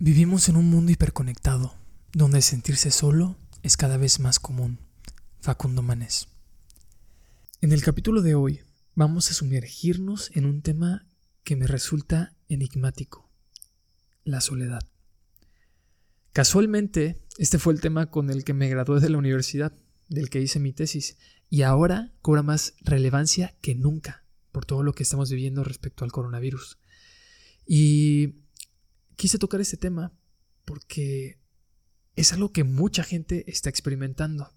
Vivimos en un mundo hiperconectado, donde sentirse solo es cada vez más común. Facundo Manés. En el capítulo de hoy vamos a sumergirnos en un tema que me resulta enigmático, la soledad. Casualmente, este fue el tema con el que me gradué de la universidad, del que hice mi tesis, y ahora cobra más relevancia que nunca por todo lo que estamos viviendo respecto al coronavirus. Y quise tocar este tema porque es algo que mucha gente está experimentando.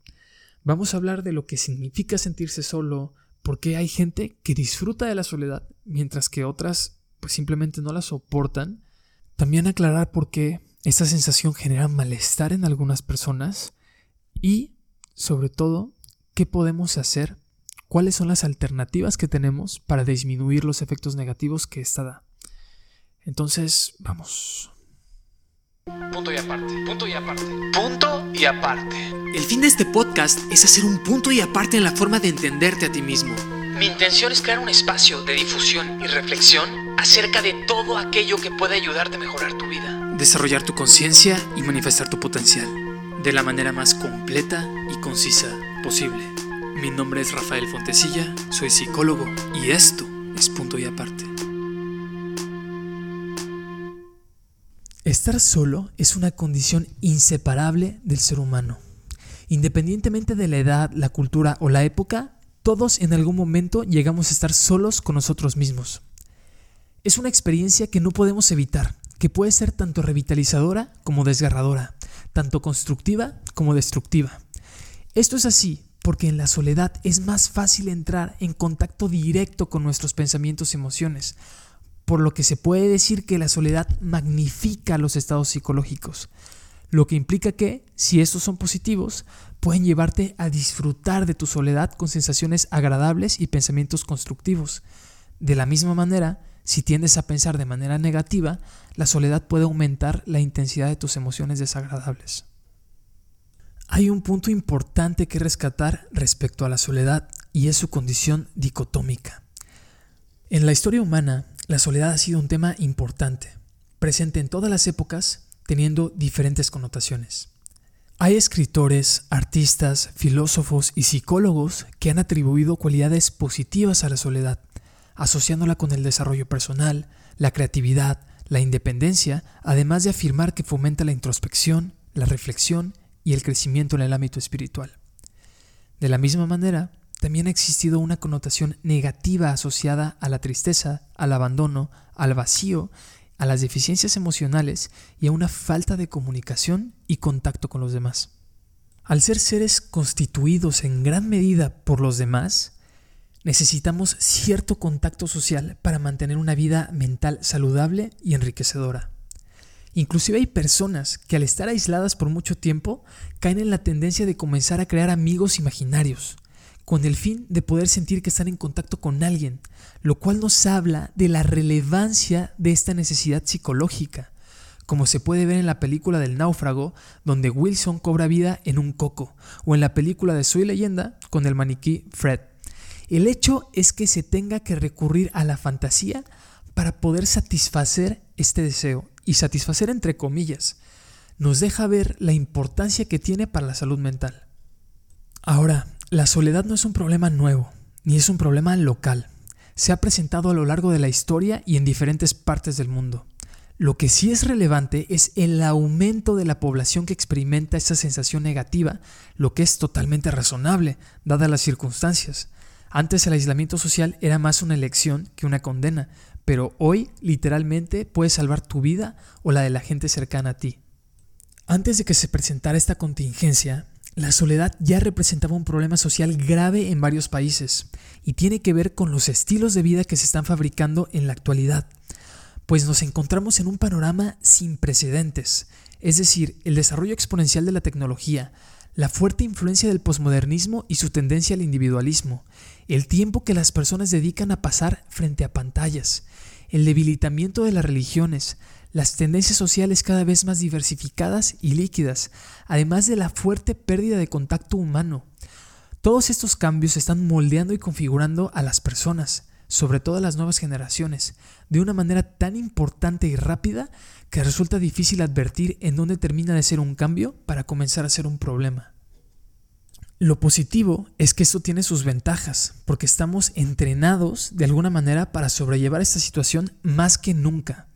Vamos a hablar de lo que significa sentirse solo, porque hay gente que disfruta de la soledad, mientras que otras pues simplemente no la soportan. También aclarar por qué esta sensación genera malestar en algunas personas y, sobre todo, qué podemos hacer, cuáles son las alternativas que tenemos para disminuir los efectos negativos que esta da. Entonces, vamos. Punto y aparte, punto y aparte, punto y aparte. El fin de este podcast es hacer un punto y aparte en la forma de entenderte a ti mismo. Mi intención es crear un espacio de difusión y reflexión acerca de todo aquello que puede ayudarte a mejorar tu vida. Desarrollar tu conciencia y manifestar tu potencial de la manera más completa y concisa posible. Mi nombre es Rafael Fontecilla, soy psicólogo y esto es punto y aparte. Estar solo es una condición inseparable del ser humano. Independientemente de la edad, la cultura o la época, todos en algún momento llegamos a estar solos con nosotros mismos. Es una experiencia que no podemos evitar, que puede ser tanto revitalizadora como desgarradora, tanto constructiva como destructiva. Esto es así porque en la soledad es más fácil entrar en contacto directo con nuestros pensamientos y emociones, por lo que se puede decir que la soledad magnifica los estados psicológicos, lo que implica que, si estos son positivos, pueden llevarte a disfrutar de tu soledad con sensaciones agradables y pensamientos constructivos. De la misma manera, si tiendes a pensar de manera negativa, la soledad puede aumentar la intensidad de tus emociones desagradables. Hay un punto importante que rescatar respecto a la soledad y es su condición dicotómica. En la historia humana, la soledad ha sido un tema importante, presente en todas las épocas, teniendo diferentes connotaciones. Hay escritores, artistas, filósofos y psicólogos que han atribuido cualidades positivas a la soledad, asociándola con el desarrollo personal, la creatividad, la independencia, además de afirmar que fomenta la introspección, la reflexión y el crecimiento en el ámbito espiritual. De la misma manera, también ha existido una connotación negativa asociada a la tristeza, al abandono, al vacío, a las deficiencias emocionales y a una falta de comunicación y contacto con los demás. Al ser seres constituidos en gran medida por los demás, necesitamos cierto contacto social para mantener una vida mental saludable y enriquecedora. Inclusive hay personas que al estar aisladas por mucho tiempo caen en la tendencia de comenzar a crear amigos imaginarios, con el fin de poder sentir que están en contacto con alguien, lo cual nos habla de la relevancia de esta necesidad psicológica, como se puede ver en la película del náufrago, donde Wilson cobra vida en un coco, o en la película de Soy leyenda con el maniquí Fred. El hecho es que se tenga que recurrir a la fantasía para poder satisfacer este deseo, y satisfacer entre comillas, nos deja ver la importancia que tiene para la salud mental. Ahora, la soledad no es un problema nuevo, ni es un problema local. Se ha presentado a lo largo de la historia y en diferentes partes del mundo. Lo que sí es relevante es el aumento de la población que experimenta esta sensación negativa, lo que es totalmente razonable, dadas las circunstancias. Antes el aislamiento social era más una elección que una condena, pero hoy literalmente puede salvar tu vida o la de la gente cercana a ti. Antes de que se presentara esta contingencia, la soledad ya representaba un problema social grave en varios países y tiene que ver con los estilos de vida que se están fabricando en la actualidad, pues nos encontramos en un panorama sin precedentes, es decir, el desarrollo exponencial de la tecnología, la fuerte influencia del posmodernismo y su tendencia al individualismo, el tiempo que las personas dedican a pasar frente a pantallas, el debilitamiento de las religiones, las tendencias sociales cada vez más diversificadas y líquidas, además de la fuerte pérdida de contacto humano. Todos estos cambios están moldeando y configurando a las personas, sobre todo a las nuevas generaciones, de una manera tan importante y rápida que resulta difícil advertir en dónde termina de ser un cambio para comenzar a ser un problema. Lo positivo es que esto tiene sus ventajas, porque estamos entrenados de alguna manera para sobrellevar esta situación más que nunca.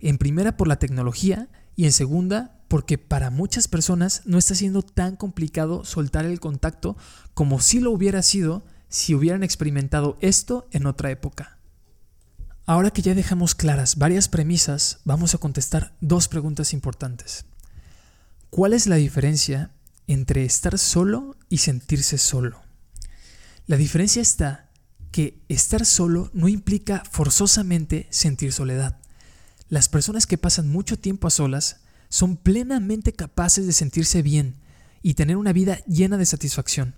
En primera por la tecnología y en segunda porque para muchas personas no está siendo tan complicado soltar el contacto como si lo hubiera sido si hubieran experimentado esto en otra época. Ahora que ya dejamos claras varias premisas, vamos a contestar dos preguntas importantes. ¿Cuál es la diferencia entre estar solo y sentirse solo? La diferencia está que estar solo no implica forzosamente sentir soledad. Las personas que pasan mucho tiempo a solas son plenamente capaces de sentirse bien y tener una vida llena de satisfacción,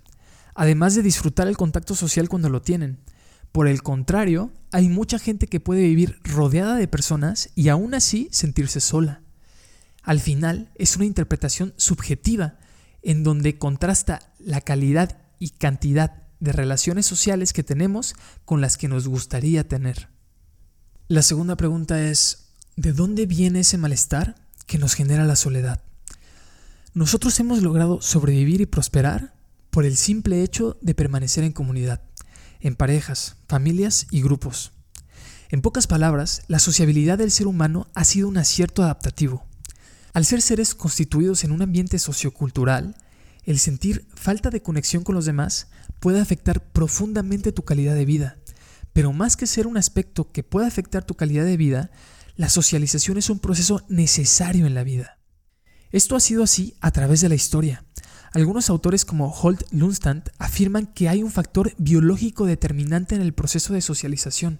además de disfrutar el contacto social cuando lo tienen. Por el contrario, hay mucha gente que puede vivir rodeada de personas y aún así sentirse sola. Al final es una interpretación subjetiva en donde contrasta la calidad y cantidad de relaciones sociales que tenemos con las que nos gustaría tener. La segunda pregunta es, ¿de dónde viene ese malestar? que nos genera la soledad. Nosotros hemos logrado sobrevivir y prosperar por el simple hecho de permanecer en comunidad, en parejas, familias y grupos. En pocas palabras, la sociabilidad del ser humano ha sido un acierto adaptativo. Al ser seres constituidos en un ambiente sociocultural, el sentir falta de conexión con los demás puede afectar profundamente tu calidad de vida. Pero más que ser un aspecto que pueda afectar tu calidad de vida, la socialización es un proceso necesario en la vida. Esto ha sido así a través de la historia. Algunos autores como Holt Lundstand afirman que hay un factor biológico determinante en el proceso de socialización,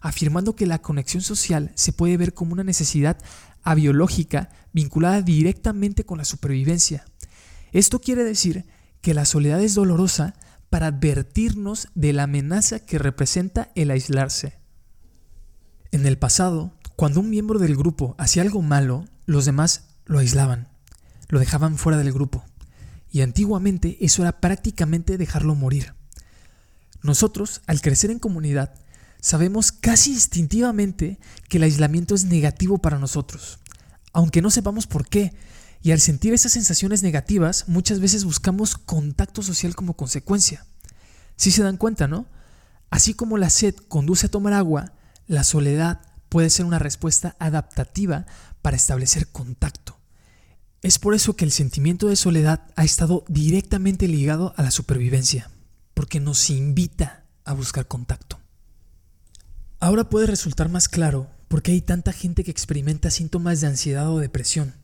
afirmando que la conexión social se puede ver como una necesidad abiológica vinculada directamente con la supervivencia. Esto quiere decir que la soledad es dolorosa para advertirnos de la amenaza que representa el aislarse. En el pasado, cuando un miembro del grupo hacía algo malo, los demás lo aislaban, lo dejaban fuera del grupo. Y antiguamente eso era prácticamente dejarlo morir. Nosotros, al crecer en comunidad, sabemos casi instintivamente que el aislamiento es negativo para nosotros, aunque no sepamos por qué. Y al sentir esas sensaciones negativas, muchas veces buscamos contacto social como consecuencia. Si se dan cuenta, ¿no? Así como la sed conduce a tomar agua, la soledad puede ser una respuesta adaptativa para establecer contacto. Es por eso que el sentimiento de soledad ha estado directamente ligado a la supervivencia, porque nos invita a buscar contacto. Ahora puede resultar más claro por qué hay tanta gente que experimenta síntomas de ansiedad o depresión.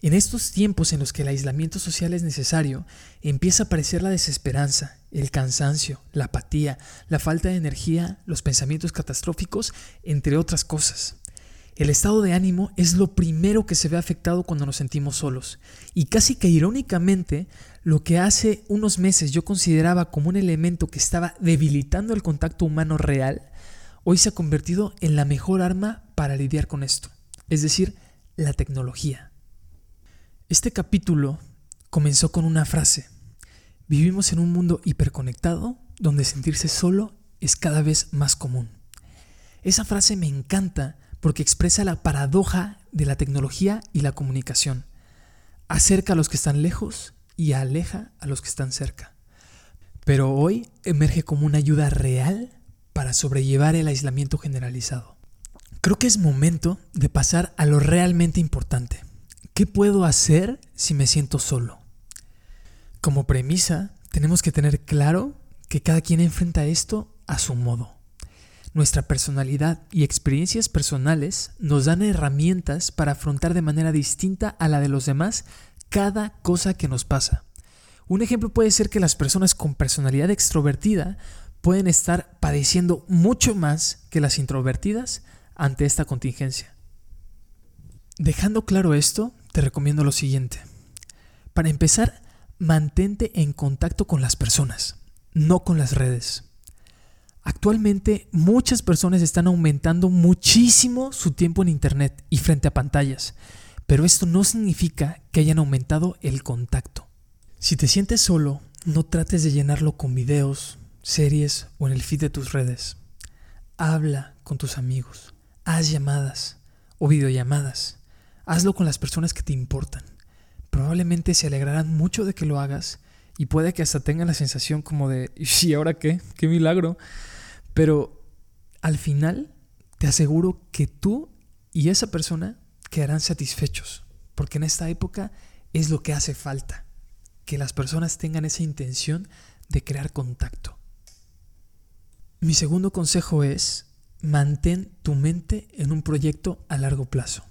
En estos tiempos en los que el aislamiento social es necesario, empieza a aparecer la desesperanza, el cansancio, la apatía, la falta de energía, los pensamientos catastróficos, entre otras cosas. El estado de ánimo es lo primero que se ve afectado cuando nos sentimos solos. Y casi que irónicamente, lo que hace unos meses yo consideraba como un elemento que estaba debilitando el contacto humano real, hoy se ha convertido en la mejor arma para lidiar con esto, es decir, la tecnología. Este capítulo comenzó con una frase. Vivimos en un mundo hiperconectado donde sentirse solo es cada vez más común. Esa frase me encanta porque expresa la paradoja de la tecnología y la comunicación. Acerca a los que están lejos y aleja a los que están cerca. Pero hoy emerge como una ayuda real para sobrellevar el aislamiento generalizado. Creo que es momento de pasar a lo realmente importante. ¿Qué puedo hacer si me siento solo? Como premisa, tenemos que tener claro que cada quien enfrenta esto a su modo. Nuestra personalidad y experiencias personales nos dan herramientas para afrontar de manera distinta a la de los demás cada cosa que nos pasa. Un ejemplo puede ser que las personas con personalidad extrovertida pueden estar padeciendo mucho más que las introvertidas ante esta contingencia. Dejando claro esto, te recomiendo lo siguiente. Para empezar, mantente en contacto con las personas, no con las redes. Actualmente muchas personas están aumentando muchísimo su tiempo en Internet y frente a pantallas, pero esto no significa que hayan aumentado el contacto. Si te sientes solo, no trates de llenarlo con videos, series o en el feed de tus redes. habla con tus amigos, haz llamadas o videollamadas, hazlo con las personas que te importan. Probablemente se alegrarán mucho de que lo hagas y puede que hasta tengan la sensación como de, ¿y ahora qué? ¡Qué milagro! Pero al final te aseguro que tú y esa persona quedarán satisfechos, porque en esta época es lo que hace falta, que las personas tengan esa intención de crear contacto. Mi segundo consejo es, mantén tu mente en un proyecto a largo plazo.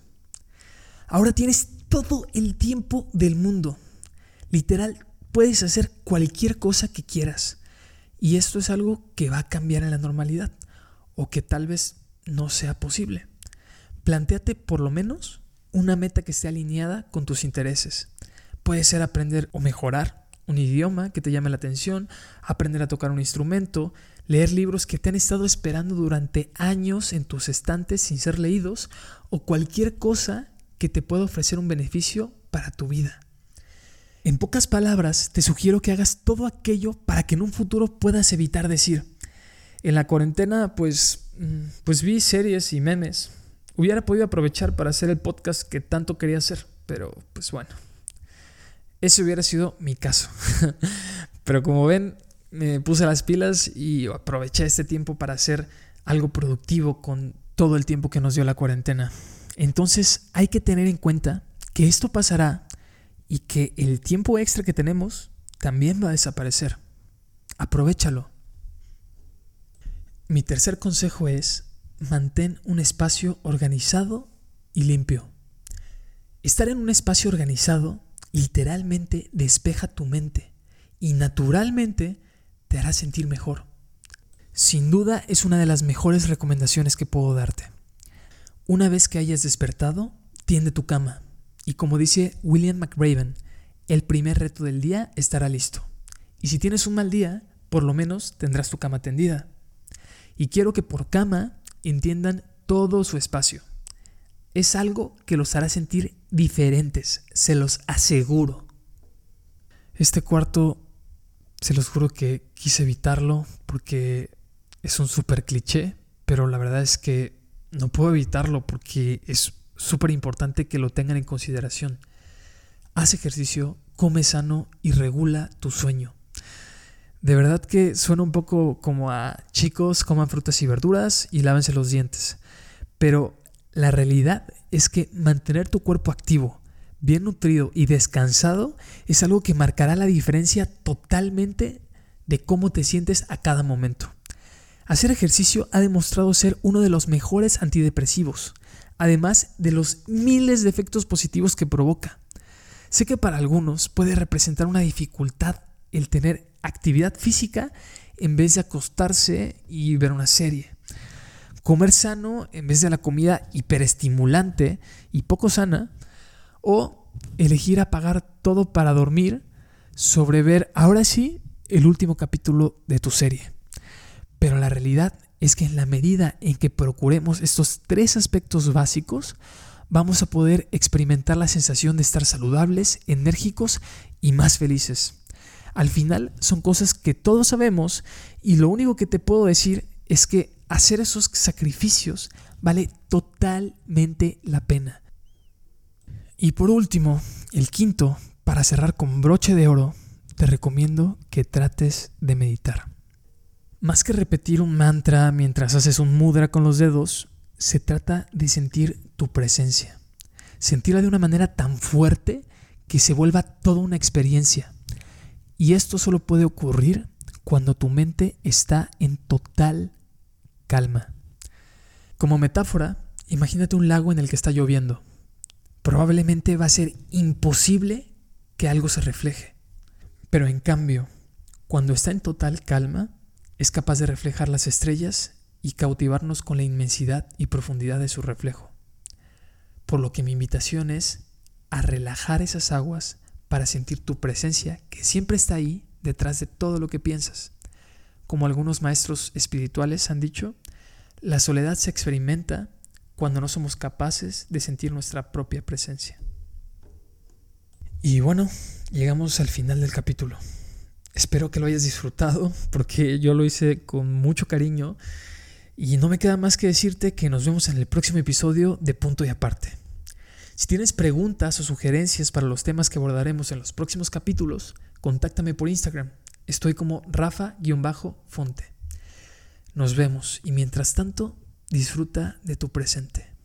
Ahora tienes todo el tiempo del mundo. Literal, puedes hacer cualquier cosa que quieras. Y esto es algo que va a cambiar en la normalidad o que tal vez no sea posible. Plantéate por lo menos una meta que esté alineada con tus intereses. Puede ser aprender o mejorar un idioma que te llame la atención, aprender a tocar un instrumento, leer libros que te han estado esperando durante años en tus estantes sin ser leídos o cualquier cosa que te pueda ofrecer un beneficio para tu vida. En pocas palabras, te sugiero que hagas todo aquello para que en un futuro puedas evitar decir, en la cuarentena pues, mm, pues vi series y memes. Hubiera podido aprovechar para hacer el podcast que tanto quería hacer, pero pues bueno. Ese hubiera sido mi caso. pero como ven, me puse las pilas y aproveché este tiempo para hacer algo productivo con todo el tiempo que nos dio la cuarentena. Entonces hay que tener en cuenta que esto pasará y que el tiempo extra que tenemos también va a desaparecer. Aprovechalo. Mi tercer consejo es mantén un espacio organizado y limpio. Estar en un espacio organizado literalmente despeja tu mente y naturalmente te hará sentir mejor. Sin duda es una de las mejores recomendaciones que puedo darte. Una vez que hayas despertado, tiende tu cama y como dice William McRaven, el primer reto del día estará listo. Y si tienes un mal día, por lo menos tendrás tu cama tendida. Y quiero que por cama entiendan todo su espacio. Es algo que los hará sentir diferentes, se los aseguro. Este cuarto, se los juro que quise evitarlo porque es un súper cliché, pero la verdad es que no puedo evitarlo porque es súper importante que lo tengan en consideración. Haz ejercicio, come sano y regula tu sueño. De verdad que suena un poco como a chicos, coman frutas y verduras y lávense los dientes. Pero la realidad es que mantener tu cuerpo activo, bien nutrido y descansado es algo que marcará la diferencia totalmente de cómo te sientes a cada momento. Hacer ejercicio ha demostrado ser uno de los mejores antidepresivos además de los miles de efectos positivos que provoca. Sé que para algunos puede representar una dificultad el tener actividad física en vez de acostarse y ver una serie. Comer sano en vez de la comida hiperestimulante y poco sana. O elegir apagar todo para dormir sobre ver ahora sí el último capítulo de tu serie. Pero la realidad es que en la medida en que procuremos estos tres aspectos básicos, vamos a poder experimentar la sensación de estar saludables, enérgicos y más felices. Al final son cosas que todos sabemos y lo único que te puedo decir es que hacer esos sacrificios vale totalmente la pena. Y por último, el quinto, para cerrar con broche de oro, te recomiendo que trates de meditar. Más que repetir un mantra mientras haces un mudra con los dedos, se trata de sentir tu presencia. Sentirla de una manera tan fuerte que se vuelva toda una experiencia. Y esto solo puede ocurrir cuando tu mente está en total calma. Como metáfora, imagínate un lago en el que está lloviendo. Probablemente va a ser imposible que algo se refleje. Pero en cambio, cuando está en total calma, es capaz de reflejar las estrellas y cautivarnos con la inmensidad y profundidad de su reflejo. Por lo que mi invitación es a relajar esas aguas para sentir tu presencia que siempre está ahí detrás de todo lo que piensas. Como algunos maestros espirituales han dicho, la soledad se experimenta cuando no somos capaces de sentir nuestra propia presencia. Y bueno, llegamos al final del capítulo. Espero que lo hayas disfrutado porque yo lo hice con mucho cariño Y no me queda más que decirte que nos vemos en el próximo episodio de Punto y Aparte. Si tienes preguntas o sugerencias para los temas que abordaremos en los próximos capítulos, contáctame por Instagram. Estoy como Rafa-Fonte. Nos vemos y mientras tanto, disfruta de tu presente.